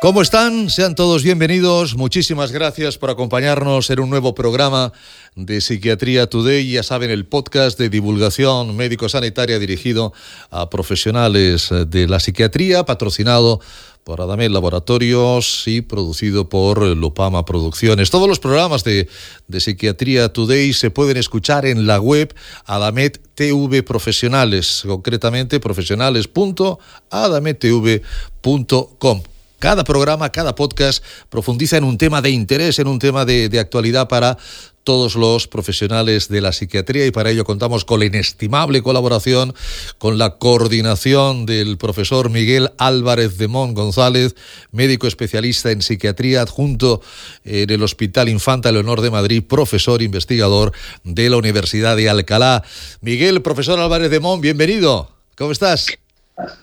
¿Cómo están? Sean todos bienvenidos. Muchísimas gracias por acompañarnos en un nuevo programa de Psiquiatría Today. Ya saben, el podcast de divulgación médico-sanitaria dirigido a profesionales de la psiquiatría, patrocinado por Adamet Laboratorios y producido por Lupama Producciones. Todos los programas de, de Psiquiatría Today se pueden escuchar en la web Adamet TV Profesionales, concretamente profesionales.adamettv.com. Cada programa, cada podcast profundiza en un tema de interés, en un tema de, actualidad para todos los profesionales de la psiquiatría y para ello contamos con la inestimable colaboración, con la coordinación del profesor Miguel Álvarez de Mon González, médico especialista en psiquiatría adjunto en el Hospital Infanta Leonor de Madrid, profesor investigador de la Universidad de Alcalá. Miguel, profesor Álvarez de Mon, bienvenido. ¿Cómo estás?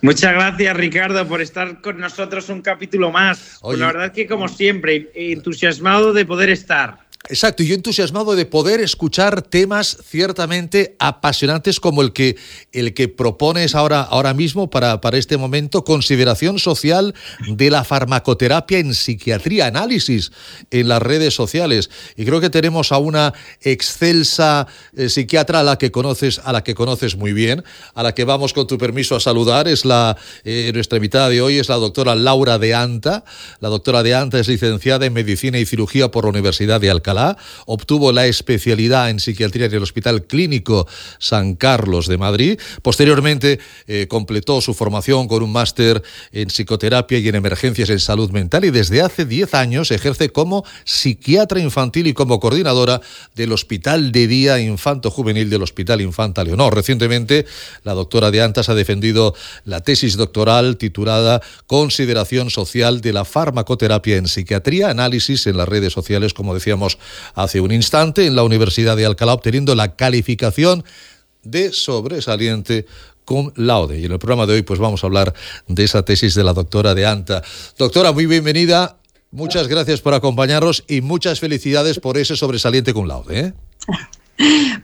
Muchas gracias, Ricardo, por estar con nosotros un capítulo más. Pues la verdad es que, como siempre, entusiasmado de poder estar. Exacto, y yo entusiasmado de poder escuchar temas ciertamente apasionantes como el que, el que propones ahora, ahora mismo para, para este momento, consideración social de la farmacoterapia en psiquiatría, análisis en las redes sociales. Y creo que tenemos a una excelsa eh, psiquiatra a la que conoces, a la que conoces muy bien, a la que vamos con tu permiso a saludar. Es la eh, nuestra invitada de hoy es la doctora Laura de Anta. La doctora de Anta es licenciada en medicina y cirugía por la Universidad de Alcalá obtuvo la especialidad en psiquiatría en el Hospital Clínico San Carlos de Madrid. Posteriormente eh, completó su formación con un máster en psicoterapia y en emergencias en salud mental y desde hace 10 años ejerce como psiquiatra infantil y como coordinadora del Hospital de Día Infanto Juvenil del Hospital Infanta Leonor. Recientemente, la doctora de Antas ha defendido la tesis doctoral titulada Consideración social de la farmacoterapia en psiquiatría, análisis en las redes sociales, como decíamos hace un instante en la Universidad de Alcalá, obteniendo la calificación de sobresaliente con laude. Y en el programa de hoy pues vamos a hablar de esa tesis de la doctora de Anta. Doctora, muy bienvenida. Muchas gracias por acompañarnos y muchas felicidades por ese sobresaliente con laude. ¿eh?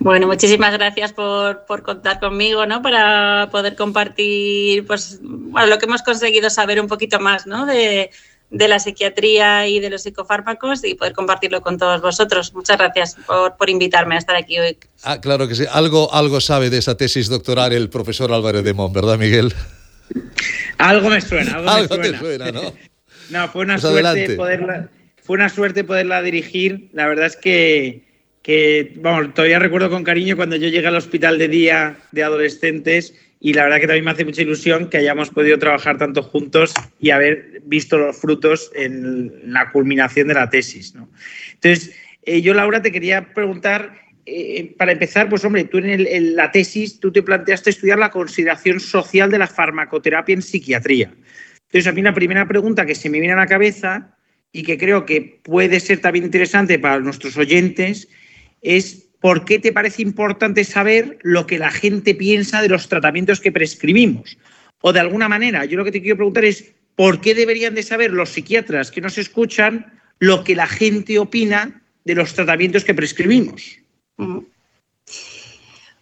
Bueno, muchísimas gracias por, por, contar conmigo, ¿no? Para poder compartir, pues, bueno, lo que hemos conseguido saber un poquito más, ¿no? De, de la psiquiatría y de los psicofármacos y poder compartirlo con todos vosotros. Muchas gracias por, por, invitarme a estar aquí hoy. Ah, claro que sí. Algo, algo sabe de esa tesis doctoral el profesor Álvarez de Mon, ¿verdad, Miguel? Algo me suena, algo, algo me suena. te suena, ¿no? no, fue una, pues suerte poderla, fue una suerte poderla dirigir. La verdad es que, que, vamos, todavía recuerdo con cariño cuando yo llegué al hospital de día de adolescentes y la verdad que también me hace mucha ilusión que hayamos podido trabajar tanto juntos y haber visto los frutos en la culminación de la tesis. ¿no? Entonces, eh, yo, Laura, te quería preguntar, eh, para empezar, pues hombre, tú en, en, la tesis, tú te planteaste estudiar la consideración social de la farmacoterapia en psiquiatría. Entonces, a mí la primera pregunta que se me viene a la cabeza y que creo que puede ser también interesante para nuestros oyentes es ¿por qué te parece importante saber lo que la gente piensa de los tratamientos que prescribimos? O de alguna manera, yo lo que te quiero preguntar es, ¿por qué deberían de saber los psiquiatras que nos escuchan lo que la gente opina de los tratamientos que prescribimos?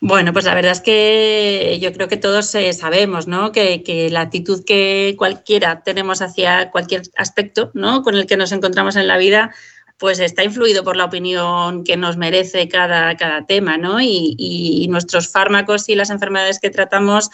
Bueno, pues la verdad es que yo creo que todos eh, sabemos, ¿no? Que, que, la actitud que cualquiera tenemos hacia cualquier aspecto, ¿no? Con el que nos encontramos en la vida, pues está influido por la opinión que nos merece cada, cada tema, ¿no? Y, y, nuestros fármacos y las enfermedades que tratamos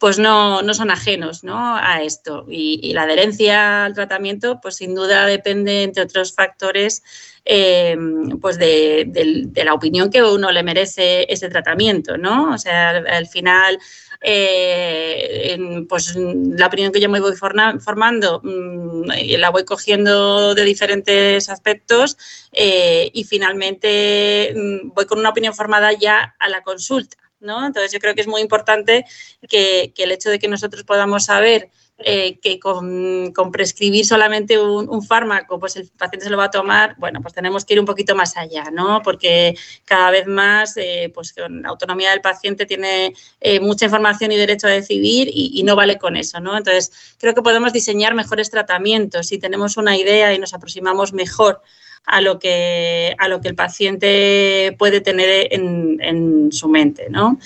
pues no, no son ajenos ¿no? a esto. Y, la adherencia al tratamiento, pues sin duda depende, entre otros factores, eh, pues de, la opinión que uno le merece ese tratamiento, ¿no? O sea, al final eh, pues la opinión que yo me voy formando mmm, la voy cogiendo de diferentes aspectos eh, y finalmente mmm, voy con una opinión formada ya a la consulta. ¿no? Entonces yo creo que es muy importante que el hecho de que nosotros podamos saber eh, que con, prescribir solamente un, un, fármaco, pues el paciente se lo va a tomar, bueno, pues tenemos que ir un poquito más allá, ¿no? Porque cada vez más, eh, pues con la autonomía del paciente tiene eh, mucha información y derecho a decidir y, y, no vale con eso, ¿no? Entonces, creo que podemos diseñar mejores tratamientos si tenemos una idea y nos aproximamos mejor a lo que, a lo que el paciente puede tener en, en su mente, ¿no?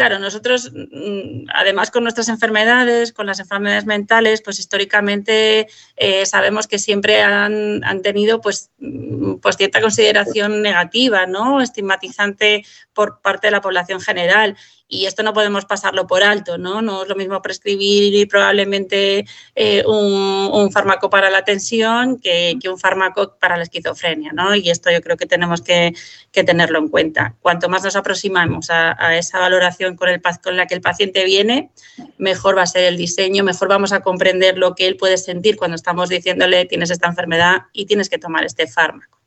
Claro, nosotros, mm, además con nuestras enfermedades, con las enfermedades mentales, pues históricamente eh, sabemos que siempre han, tenido pues, mm, pues cierta consideración negativa, ¿no? Estigmatizante por parte de la población general y esto no podemos pasarlo por alto, ¿no? No es lo mismo prescribir probablemente eh, un, fármaco para la tensión que, un fármaco para la esquizofrenia, ¿no? Y esto yo creo que tenemos que, tenerlo en cuenta. Cuanto más nos aproximamos a, esa valoración con, el, con la que el paciente viene, mejor va a ser el diseño, mejor vamos a comprender lo que él puede sentir cuando estamos diciéndole tienes esta enfermedad y tienes que tomar este fármaco.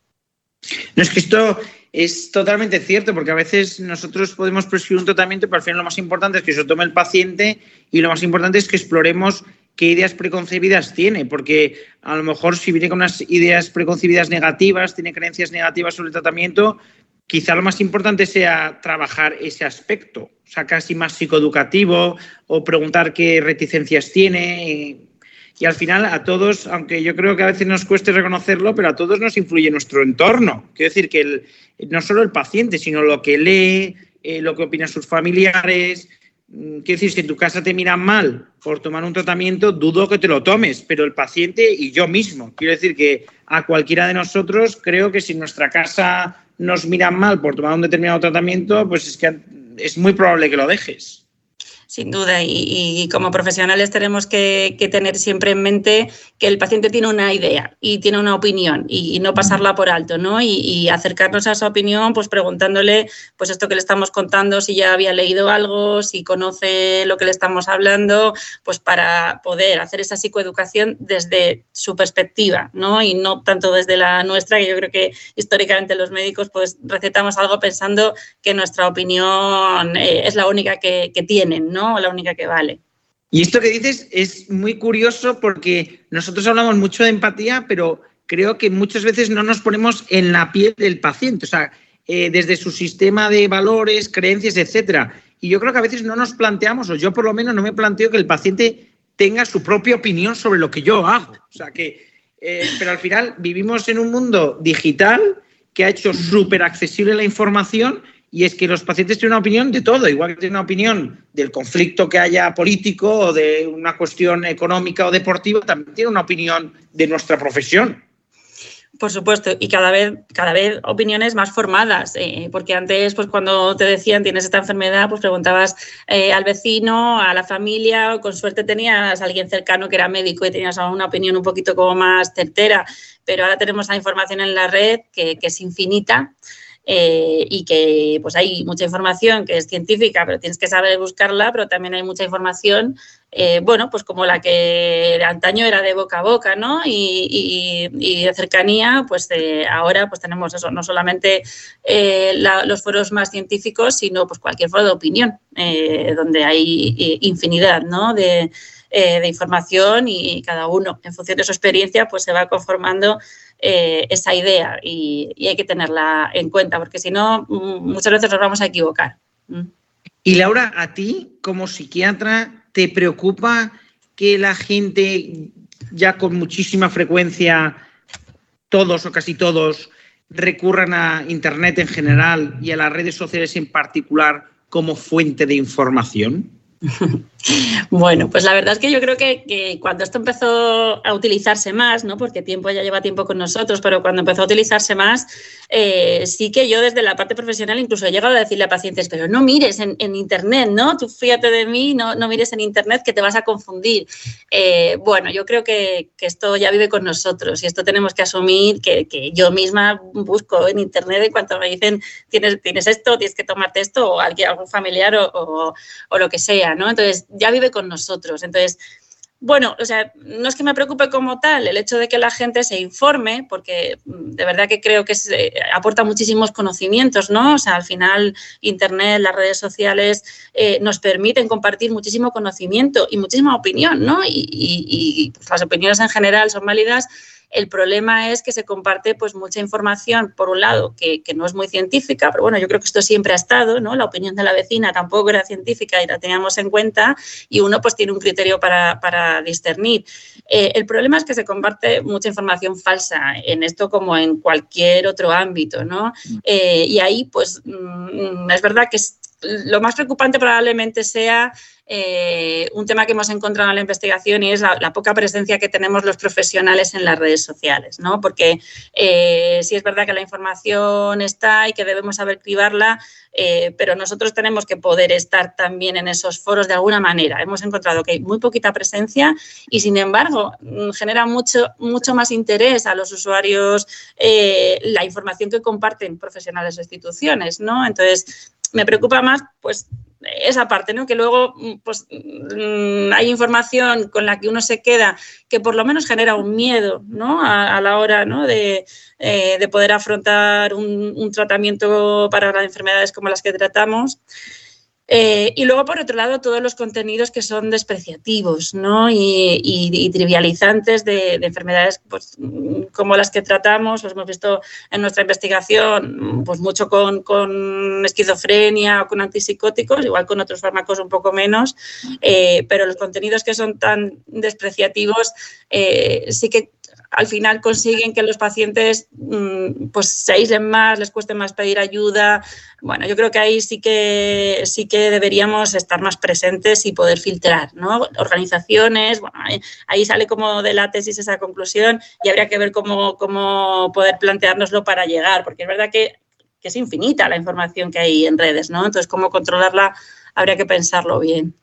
No es que esto es totalmente cierto, porque a veces nosotros podemos prescribir un tratamiento, pero al final lo más importante es que se tome el paciente y lo más importante es que exploremos qué ideas preconcebidas tiene, porque a lo mejor si viene con unas ideas preconcebidas negativas, tiene creencias negativas sobre el tratamiento, quizá lo más importante sea trabajar ese aspecto, o sea, casi más psicoeducativo o preguntar qué reticencias tiene y al final a todos, aunque yo creo que a veces nos cueste reconocerlo, pero a todos nos influye nuestro entorno. Quiero decir que no solo el paciente, sino lo que lee, eh, lo que opinan sus familiares. Mm, quiero decir, si en tu casa te miran mal por tomar un tratamiento, dudo que te lo tomes, pero el paciente y yo mismo. Quiero decir que a cualquiera de nosotros creo que si en nuestra casa nos miran mal por tomar un determinado tratamiento, pues es que es muy probable que lo dejes sin duda. Y, como profesionales tenemos que, tener siempre en mente que el paciente tiene una idea y tiene una opinión y, no pasarla por alto, ¿no? Y, acercarnos a esa opinión, pues preguntándole, pues esto que le estamos contando, si ya había leído algo, si conoce lo que le estamos hablando, pues para poder hacer esa psicoeducación desde su perspectiva, ¿no? Y no tanto desde la nuestra, que yo creo que históricamente los médicos pues recetamos algo pensando que nuestra opinión eh, es la única que, que tienen, ¿no? La única que vale. Y esto que dices es muy curioso porque nosotros hablamos mucho de empatía, pero creo que muchas veces no nos ponemos en la piel del paciente, o sea, eh, desde su sistema de valores, creencias, etcétera. Y yo creo que a veces no nos planteamos, o yo por lo menos no me planteo que el paciente tenga su propia opinión sobre lo que yo hago. O sea que, eh, pero al final vivimos en un mundo digital que ha hecho súper accesible la información y es que los pacientes tienen una opinión de todo, igual que tienen una opinión del conflicto que haya político o de una cuestión económica o deportiva, también tienen una opinión de nuestra profesión. Por supuesto, y cada vez, cada vez opiniones más formadas, eh, porque antes, pues cuando te decían tienes esta enfermedad, pues preguntabas eh, al vecino, a la familia, o con suerte tenías a alguien cercano que era médico y tenías una opinión un poquito como más certera, pero ahora tenemos la información en la red que, que es infinita. Eh, y que pues hay mucha información que es científica, pero tienes que saber buscarla, pero también hay mucha información, eh, bueno, pues como la que antaño era de boca a boca, ¿no? Y, de cercanía, pues eh, ahora pues tenemos eso, no solamente los foros más científicos, sino pues cualquier foro de opinión, donde hay infinidad, ¿no? De, de información y cada uno, en función de su experiencia, pues se va conformando eh, esa idea y, hay que tenerla en cuenta, porque si no, mm, muchas veces nos vamos a equivocar. Mm. Y Laura, a ti como psiquiatra, ¿te preocupa que la gente ya con muchísima frecuencia, todos o casi todos, recurran a Internet en general y a las redes sociales en particular como fuente de información? Bueno, pues la verdad es que yo creo que, cuando esto empezó a utilizarse más, ¿no? porque tiempo ya lleva tiempo con nosotros, pero cuando empezó a utilizarse más, eh, sí que yo desde la parte profesional incluso he llegado a decirle a pacientes, pero no mires en, Internet, ¿no? Tú fíjate de mí, no, no, mires en Internet que te vas a confundir. Eh, bueno, yo creo que, esto ya vive con nosotros y esto tenemos que asumir que, yo misma busco en Internet en cuanto me dicen, tienes, tienes esto, tienes que tomarte esto, o alguien, algún familiar o, o lo que sea, ¿no? Entonces, ya vive con nosotros. Entonces, bueno, o sea, no es que me preocupe como tal el hecho de que la gente se informe, porque mm, de verdad que creo que aporta muchísimos conocimientos, ¿no? O sea, al final Internet, las redes sociales eh, nos permiten compartir muchísimo conocimiento y muchísima opinión, ¿no? Y, y pues, las opiniones en general son válidas el problema es que se comparte pues mucha información, por un lado, que, no es muy científica, pero bueno, yo creo que esto siempre ha estado, ¿no? La opinión de la vecina tampoco era científica y la teníamos en cuenta y uno pues tiene un criterio para, discernir. Eh, el problema es que se comparte mucha información falsa en esto como en cualquier otro ámbito, ¿no? Eh, y ahí pues mm, es verdad que es lo más preocupante probablemente sea eh, un tema que hemos encontrado en la investigación y es la, poca presencia que tenemos los profesionales en las redes sociales, ¿no? Porque eh, sí es verdad que la información está y que debemos saber cribarla, eh, pero nosotros tenemos que poder estar también en esos foros de alguna manera. Hemos encontrado que hay muy poquita presencia y, sin embargo, mm, genera mucho, mucho más interés a los usuarios la información que comparten profesionales o instituciones, ¿no? Entonces, me preocupa más, pues, esa parte, ¿no? Que luego pues, mm, hay información con la que uno se queda que por lo menos genera un miedo, ¿no? A, la hora eh, de, poder afrontar un, tratamiento para las enfermedades como las que tratamos. Eh, y luego, por otro lado, todos los contenidos que son despreciativos ¿no? y, trivializantes de, enfermedades pues, como las que tratamos. Pues hemos visto en nuestra investigación pues, mucho con, con, esquizofrenia o con antipsicóticos, igual con otros fármacos un poco menos, eh, pero los contenidos que son tan despreciativos eh, sí que al final consiguen que los pacientes mm, pues se aíslen más, les cueste más pedir ayuda. Bueno, yo creo que ahí sí que sí que deberíamos estar más presentes y poder filtrar, ¿no? Organizaciones, bueno, ahí, sale como de la tesis esa conclusión y habría que ver cómo, cómo poder planteárnoslo para llegar, porque es verdad que, que es infinita la información que hay en redes, ¿no? Entonces, cómo controlarla habría que pensarlo bien.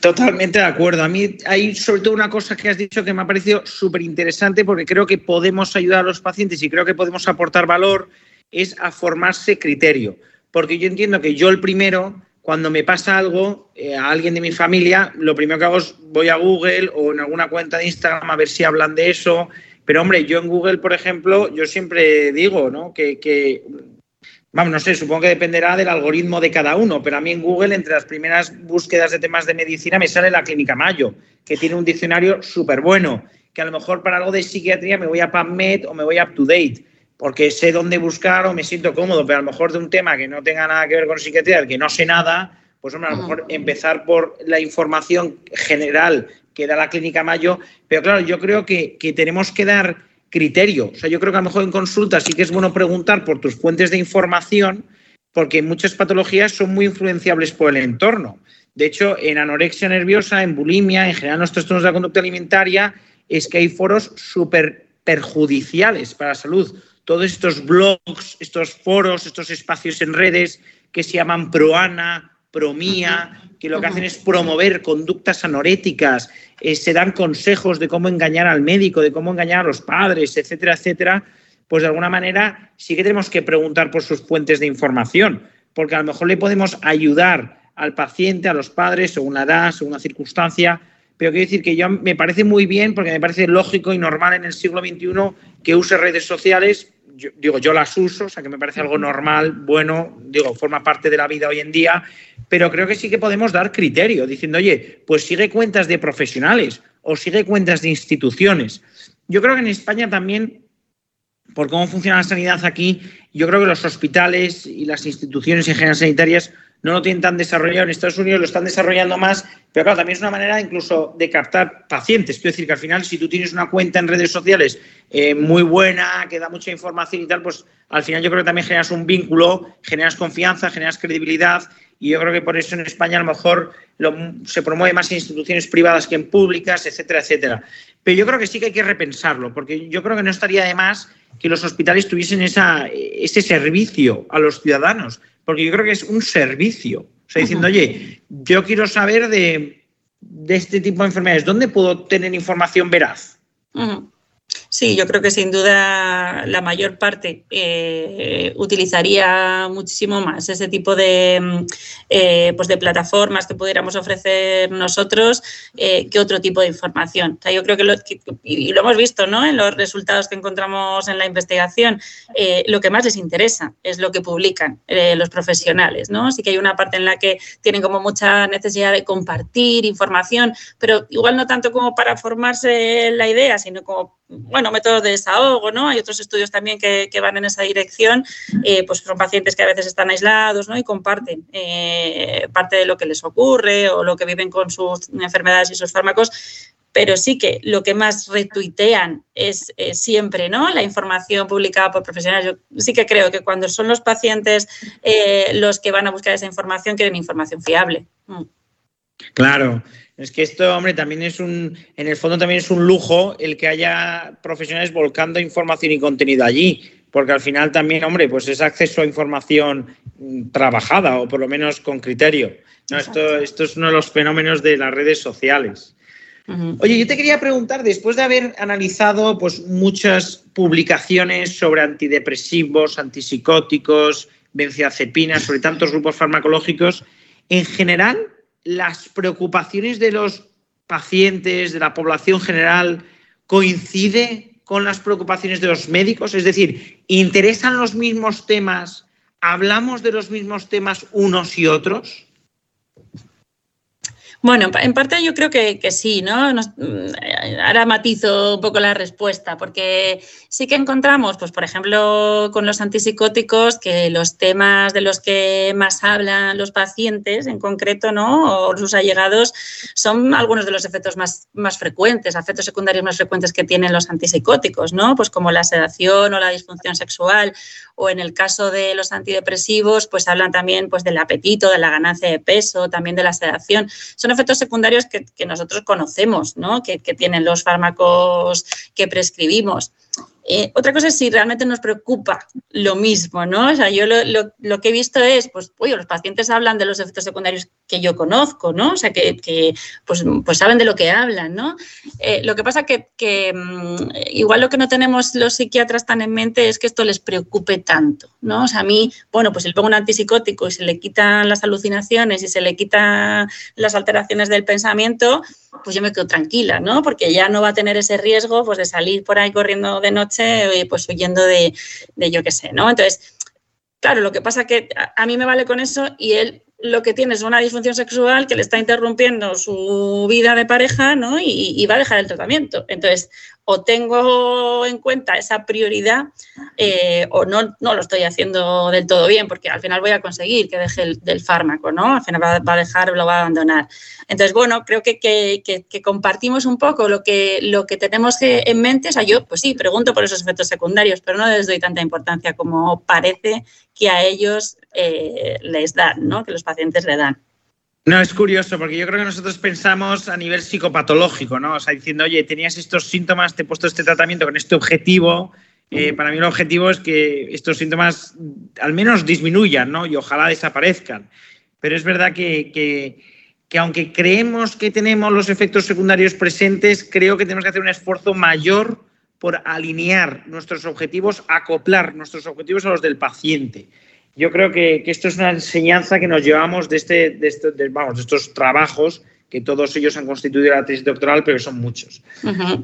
Totalmente de acuerdo. A mí hay sobre todo una cosa que has dicho que me ha parecido súper interesante porque creo que podemos ayudar a los pacientes y creo que podemos aportar valor, es a formarse criterio. Porque yo entiendo que yo el primero, cuando me pasa algo eh, a alguien de mi familia, lo primero que hago es voy a Google o en alguna cuenta de Instagram a ver si hablan de eso. Pero hombre, yo en Google, por ejemplo, yo siempre digo ¿no? que, que Vamos, no sé, supongo que dependerá del algoritmo de cada uno, pero a mí en Google, entre las primeras búsquedas de temas de medicina, me sale la Clínica Mayo, que tiene un diccionario súper bueno, que a lo mejor para algo de psiquiatría me voy a PubMed o me voy a UpToDate, porque sé dónde buscar o me siento cómodo, pero a lo mejor de un tema que no tenga nada que ver con psiquiatría, del que no sé nada, pues hombre, a lo mejor empezar por la información general que da la Clínica Mayo, pero claro, yo creo que, que tenemos que dar criterio. O sea, yo creo que a lo mejor en consulta sí que es bueno preguntar por tus fuentes de información, porque muchas patologías son muy influenciables por el entorno. De hecho, en anorexia nerviosa, en bulimia, en general en los trastornos de la conducta alimentaria, es que hay foros súper perjudiciales para la salud. Todos estos blogs, estos foros, estos espacios en redes que se llaman proana, promía, que lo que hacen es promover conductas anoréticas, eh, se dan consejos de cómo engañar al médico, de cómo engañar a los padres, etcétera, etcétera, pues de alguna manera sí que tenemos que preguntar por sus fuentes de información, porque a lo mejor le podemos ayudar al paciente, a los padres, según la edad, según la circunstancia, pero quiero decir que yo me parece muy bien, porque me parece lógico y normal en el siglo XXI que use redes sociales digo, yo las uso, o sea que me parece algo normal, bueno, digo, forma parte de la vida hoy en día, pero creo que sí que podemos dar criterio, diciendo, oye, pues sigue cuentas de profesionales o sigue cuentas de instituciones. Yo creo que en España también, por cómo funciona la sanidad aquí, yo creo que los hospitales y las instituciones en general sanitarias no lo tienen tan desarrollado. En Estados Unidos lo están desarrollando más, pero claro, también es una manera incluso de captar pacientes. Quiero decir que al final, si tú tienes una cuenta en redes sociales eh, muy buena, que da mucha información y tal, pues al final yo creo que también generas un vínculo, generas confianza, generas credibilidad. Y yo creo que por eso en España a lo mejor se promueve más en instituciones privadas que en públicas, etcétera, etcétera. Pero yo creo que sí que hay que repensarlo, porque yo creo que no estaría de más que los hospitales tuviesen esa, ese servicio a los ciudadanos porque yo creo que es un servicio. O sea, diciendo, oye, yo quiero saber de, este tipo de enfermedades, ¿dónde puedo tener información veraz? Sí, yo creo que sin duda la mayor parte eh, utilizaría muchísimo más ese tipo de, mm, eh, pues de plataformas que pudiéramos ofrecer nosotros eh, que otro tipo de información. O sea, yo creo que, lo, y lo hemos visto ¿no? en los resultados que encontramos en la investigación, lo que más les interesa es lo que publican los profesionales. ¿no? Sí que hay una parte en la que tienen como mucha necesidad de compartir información, pero igual no tanto como para formarse la idea, sino como bueno, métodos de desahogo, ¿no? Hay otros estudios también que, van en esa dirección, eh, pues son pacientes que a veces están aislados, ¿no? Y comparten eh, parte de lo que les ocurre o lo que viven con sus enfermedades y sus fármacos. pero sí que lo que más retuitean es, siempre ¿no? la información publicada por profesionales. Yo sí que creo que cuando son los pacientes eh, los que van a buscar esa información, quieren información fiable. Mm. Claro, es que esto, hombre, también es un, en el fondo también es un lujo el que haya profesionales volcando información y contenido allí, porque al final también, hombre, pues es acceso a información mm, trabajada o por lo menos con criterio. No, esto, esto es uno de los fenómenos de las redes sociales. Oye, yo te quería preguntar, después de haber analizado pues, muchas publicaciones sobre antidepresivos, antipsicóticos, benzodiazepinas, sobre tantos grupos farmacológicos, en general, las preocupaciones de los pacientes, de la población general, coincide con las preocupaciones de los médicos? Es decir, ¿interesan los mismos temas? ¿Hablamos de los mismos temas unos y otros? Bueno, en parte yo creo que, sí, ¿no? Mm, ahora matizo un poco la respuesta, porque sí que encontramos, pues por ejemplo, con los antipsicóticos, que los temas de los que más hablan los pacientes en concreto, ¿no? O sus allegados, son algunos de los efectos más, más frecuentes, efectos secundarios más frecuentes que tienen los antipsicóticos, ¿no? Pues como la sedación o la disfunción sexual, o en el caso de los antidepresivos, pues hablan también pues del apetito, de la ganancia de peso, también de la sedación. Son efectos secundarios que, nosotros conocemos, ¿no? que, que tienen los fármacos que prescribimos. Eh, otra cosa es si realmente nos preocupa lo mismo, ¿no? O sea, yo lo, que he visto es, pues, oye, los pacientes hablan de los efectos secundarios que yo conozco, ¿no? O sea, que, pues, pues, saben de lo que hablan, ¿no? Eh, lo que pasa que, que mm, igual lo que no tenemos los psiquiatras tan en mente es que esto les preocupe tanto, ¿no? O sea, a mí, bueno, pues le pongo un antipsicótico y se le quitan las alucinaciones y se le quitan las alteraciones del pensamiento, pues yo me quedo tranquila, ¿no? Porque ya no va a tener ese riesgo pues, de salir por ahí corriendo de noche, eh, pues huyendo de, de yo qué sé, ¿no? Entonces, claro, lo que pasa es que a, mí me vale con eso y él lo que tiene es una disfunción sexual que le está interrumpiendo su vida de pareja, ¿no? Y, va a dejar el tratamiento. Entonces, o tengo en cuenta esa prioridad eh, o no, lo estoy haciendo del todo bien, porque al final voy a conseguir que deje el del fármaco, ¿no? Al final va, a dejar, lo va a abandonar. Entonces, bueno, creo que, que, compartimos un poco lo que, lo que tenemos en mente. O sea, yo, pues sí, pregunto por esos efectos secundarios, pero no les doy tanta importancia como parece que a ellos eh, les dan, ¿no? Que los pacientes le dan. No, es curioso, porque yo creo que nosotros pensamos a nivel psicopatológico, ¿no? O sea, diciendo, oye, tenías estos síntomas, te he puesto este tratamiento con este objetivo. Eh, para mí el objetivo es que estos síntomas al menos disminuyan, ¿no? Y ojalá desaparezcan. Pero es verdad que, que, aunque creemos que tenemos los efectos secundarios presentes, creo que tenemos que hacer un esfuerzo mayor por alinear nuestros objetivos, acoplar nuestros objetivos a los del paciente yo creo que, esto es una enseñanza que nos llevamos de, este, de, vamos, de estos trabajos que todos ellos han constituido la tesis doctoral, pero son muchos.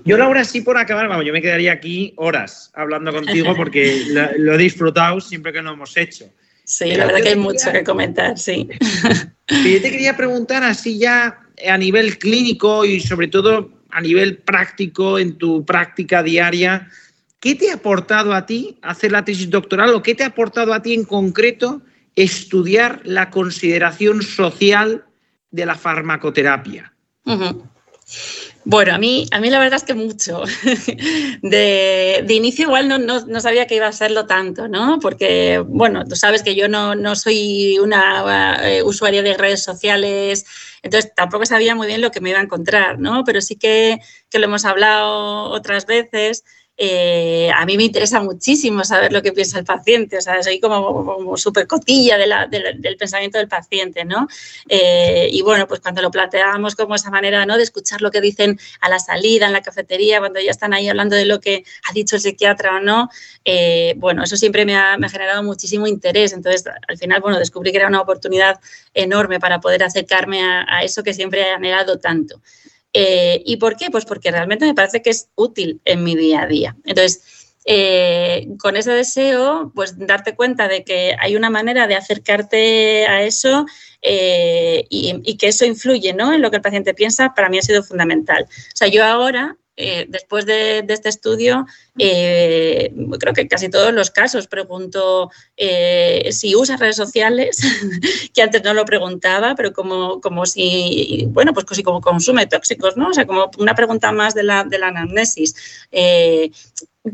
Yo, Laura, sí por acabar, vamos, yo me quedaría aquí horas hablando contigo porque lo, he disfrutado siempre que lo hemos hecho. Sí, la verdad que hay mucho que comentar, sí. yo te quería preguntar así ya a nivel clínico y sobre todo a nivel práctico en tu práctica diaria, ¿Qué te ha aportado a ti hacer la tesis doctoral o qué te ha aportado a ti en concreto estudiar la consideración social de la farmacoterapia? Bueno, a mí, a mí la verdad es que mucho. De, inicio igual no, sabía que iba a serlo tanto, ¿no? Porque, bueno, tú sabes que yo no, soy una eh, usuaria de redes sociales, entonces tampoco sabía muy bien lo que me iba a encontrar, ¿no? Pero sí que, que lo hemos hablado otras veces. Eh, a mí me interesa muchísimo saber lo que piensa el paciente, o sea, soy como, súper cotilla del pensamiento del paciente, ¿no? Eh, y bueno, pues cuando lo planteamos como esa manera, ¿no? De escuchar lo que dicen a la salida, en la cafetería, cuando ya están ahí hablando de lo que ha dicho el psiquiatra o no, eh, bueno, eso siempre me ha, generado muchísimo interés. Entonces, al final, bueno, descubrí que era una oportunidad enorme para poder acercarme a, a eso que siempre he anhelado tanto. Eh, ¿Y por qué? Pues porque realmente me parece que es útil en mi día a día. Entonces, eh, con ese deseo, pues darte cuenta de que hay una manera de acercarte a eso eh, y, que eso influye ¿no? en lo que el paciente piensa, para mí ha sido fundamental. O sea, yo ahora eh, después de, este estudio, eh, creo que casi todos los casos pregunto si usa redes sociales, que antes no lo preguntaba, pero como, como si, bueno, pues como consume tóxicos, ¿no? O sea, como una pregunta más de la, de la anamnesis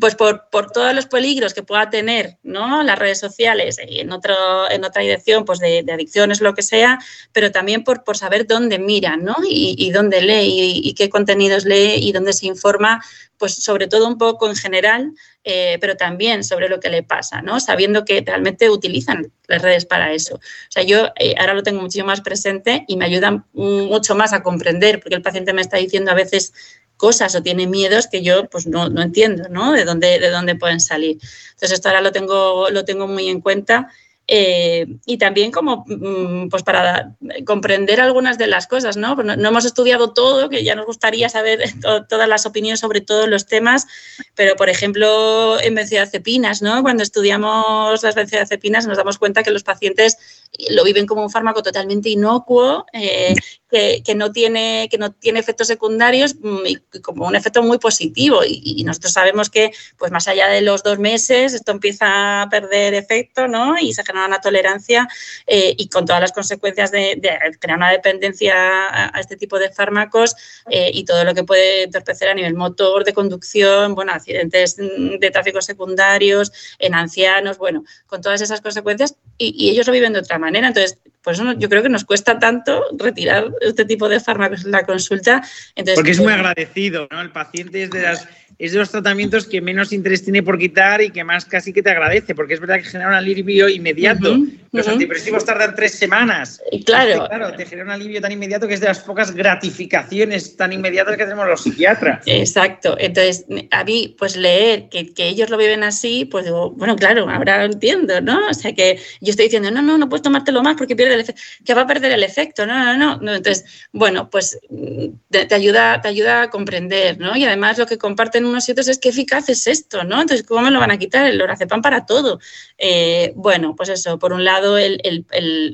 pues por, todos los peligros que pueda tener ¿no? las redes sociales y en, otro, en otra dirección pues de, adicciones, lo que sea, pero también por, por saber dónde mira ¿no? y, dónde lee y, qué contenidos lee y dónde se informa, pues sobre todo un poco en general, eh, pero también sobre lo que le pasa, ¿no? sabiendo que realmente utilizan las redes para eso. O sea, yo eh, ahora lo tengo mucho más presente y me ayuda mucho más a comprender, porque el paciente me está diciendo a veces cosas o tiene miedos que yo pues no, no entiendo, ¿no? De dónde, de dónde pueden salir. Entonces esto ahora lo tengo, lo tengo muy en cuenta eh, y también como mm, pues para comprender algunas de las cosas, ¿no? Pues ¿no? hemos estudiado todo, que ya nos gustaría saber todas las opiniones sobre todos los temas, pero por ejemplo en benzodiazepinas, ¿no? Cuando estudiamos las benzodiazepinas nos damos cuenta que los pacientes lo viven como un fármaco totalmente inocuo, eh, que, no tiene, que no tiene efectos secundarios mm, como un efecto muy positivo. Y, nosotros sabemos que, pues más allá de los dos meses, esto empieza a perder efecto, ¿no? Y se genera una tolerancia eh, y con todas las consecuencias de, crear una dependencia a, este tipo de fármacos eh, y todo lo que puede entorpecer a nivel motor, de conducción, bueno, accidentes de tráfico secundarios, en ancianos, bueno, con todas esas consecuencias y, y ellos lo viven de otra manera. Entonces, pues yo creo que nos cuesta tanto retirar este tipo de fármacos en la consulta. Entonces, Porque es muy agradecido, ¿no? El paciente es de las es de los tratamientos que menos interés tiene por quitar y que más casi que te agradece, porque es verdad que genera un alivio inmediato. los antidepresivos tardan tres semanas. Claro. claro, te genera un alivio tan inmediato que es de las pocas gratificaciones tan inmediatas que tenemos los psiquiatras. Exacto. Entonces, a mí, pues leer que, ellos lo viven así, pues digo, bueno, claro, ahora entiendo, ¿no? O sea, que yo estoy diciendo, no, no, no puedes tomártelo más porque pierde el efecto, que va a perder el efecto, no, no, no. Entonces, bueno, pues te, ayuda, te ayuda a comprender, ¿no? Y además lo que comparten unos y es qué eficaz es esto, ¿no? Entonces, ¿cómo me lo van a quitar? El lorazepam para todo. Eh, bueno, pues eso, por un lado, el,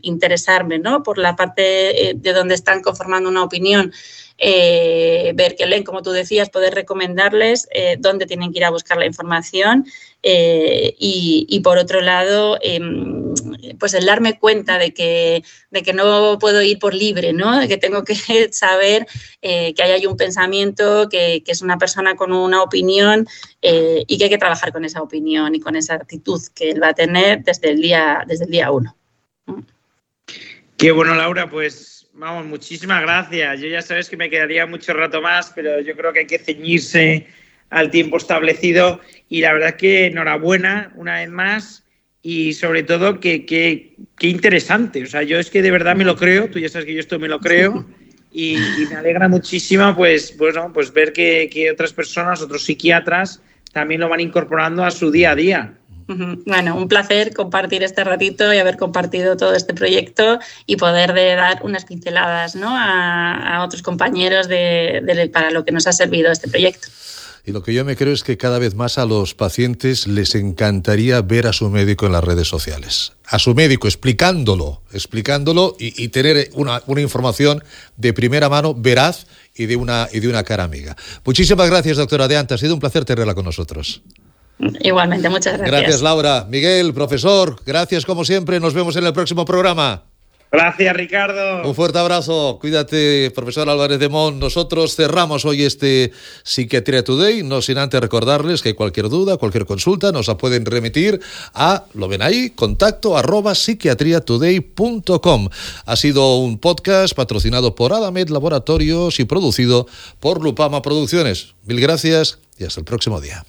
interesarme, ¿no? Por la parte eh, de donde están conformando una opinión. Eh, ver que leen, como tú decías, poder recomendarles dónde tienen que ir a buscar la información y, por otro lado, em, pues el darme cuenta de que, de que no puedo ir por libre, ¿no? De que tengo que saber eh, que hay un pensamiento, que, es una persona con una opinión eh, y que hay que trabajar con esa opinión y con esa actitud que él va a tener desde el día, desde el día uno. Qué bueno, Laura, pues vamos, muchísimas gracias. Yo ya sabes que me quedaría mucho rato más, pero yo creo que hay que ceñirse al tiempo establecido y la verdad que enhorabuena una vez más y sobre todo que, interesante. O sea, yo es que de verdad me lo creo, tú ya sabes que yo esto me lo creo y, me alegra muchísimo pues, bueno, pues ver que, otras personas, otros psiquiatras también lo van incorporando a su día a día. Bueno, un placer compartir este ratito y haber compartido todo este proyecto y poder dar unas pinceladas ¿no? a, otros compañeros de, para lo que nos ha servido este proyecto. Y lo que yo me creo es que cada vez más a los pacientes les encantaría ver a su médico en las redes sociales. A su médico explicándolo, explicándolo y, tener una, información de primera mano, veraz y de una, y de una cara amiga. Muchísimas gracias, doctora Deanta. Ha sido un placer tenerla con nosotros. Igualmente, muchas gracias. Gracias, Laura. Miguel, profesor, gracias como siempre. Nos vemos en el próximo programa. Gracias, Ricardo. Un fuerte abrazo. Cuídate, profesor Álvarez de Mon. Nosotros cerramos hoy este Psiquiatría Today, no sin antes recordarles que cualquier duda, cualquier consulta nos la pueden remitir a, lo ven ahí, contacto arroba psiquiatriatoday.com. Ha sido un podcast patrocinado por Adamed Laboratorios y producido por Lupama Producciones. Mil gracias y hasta el próximo día.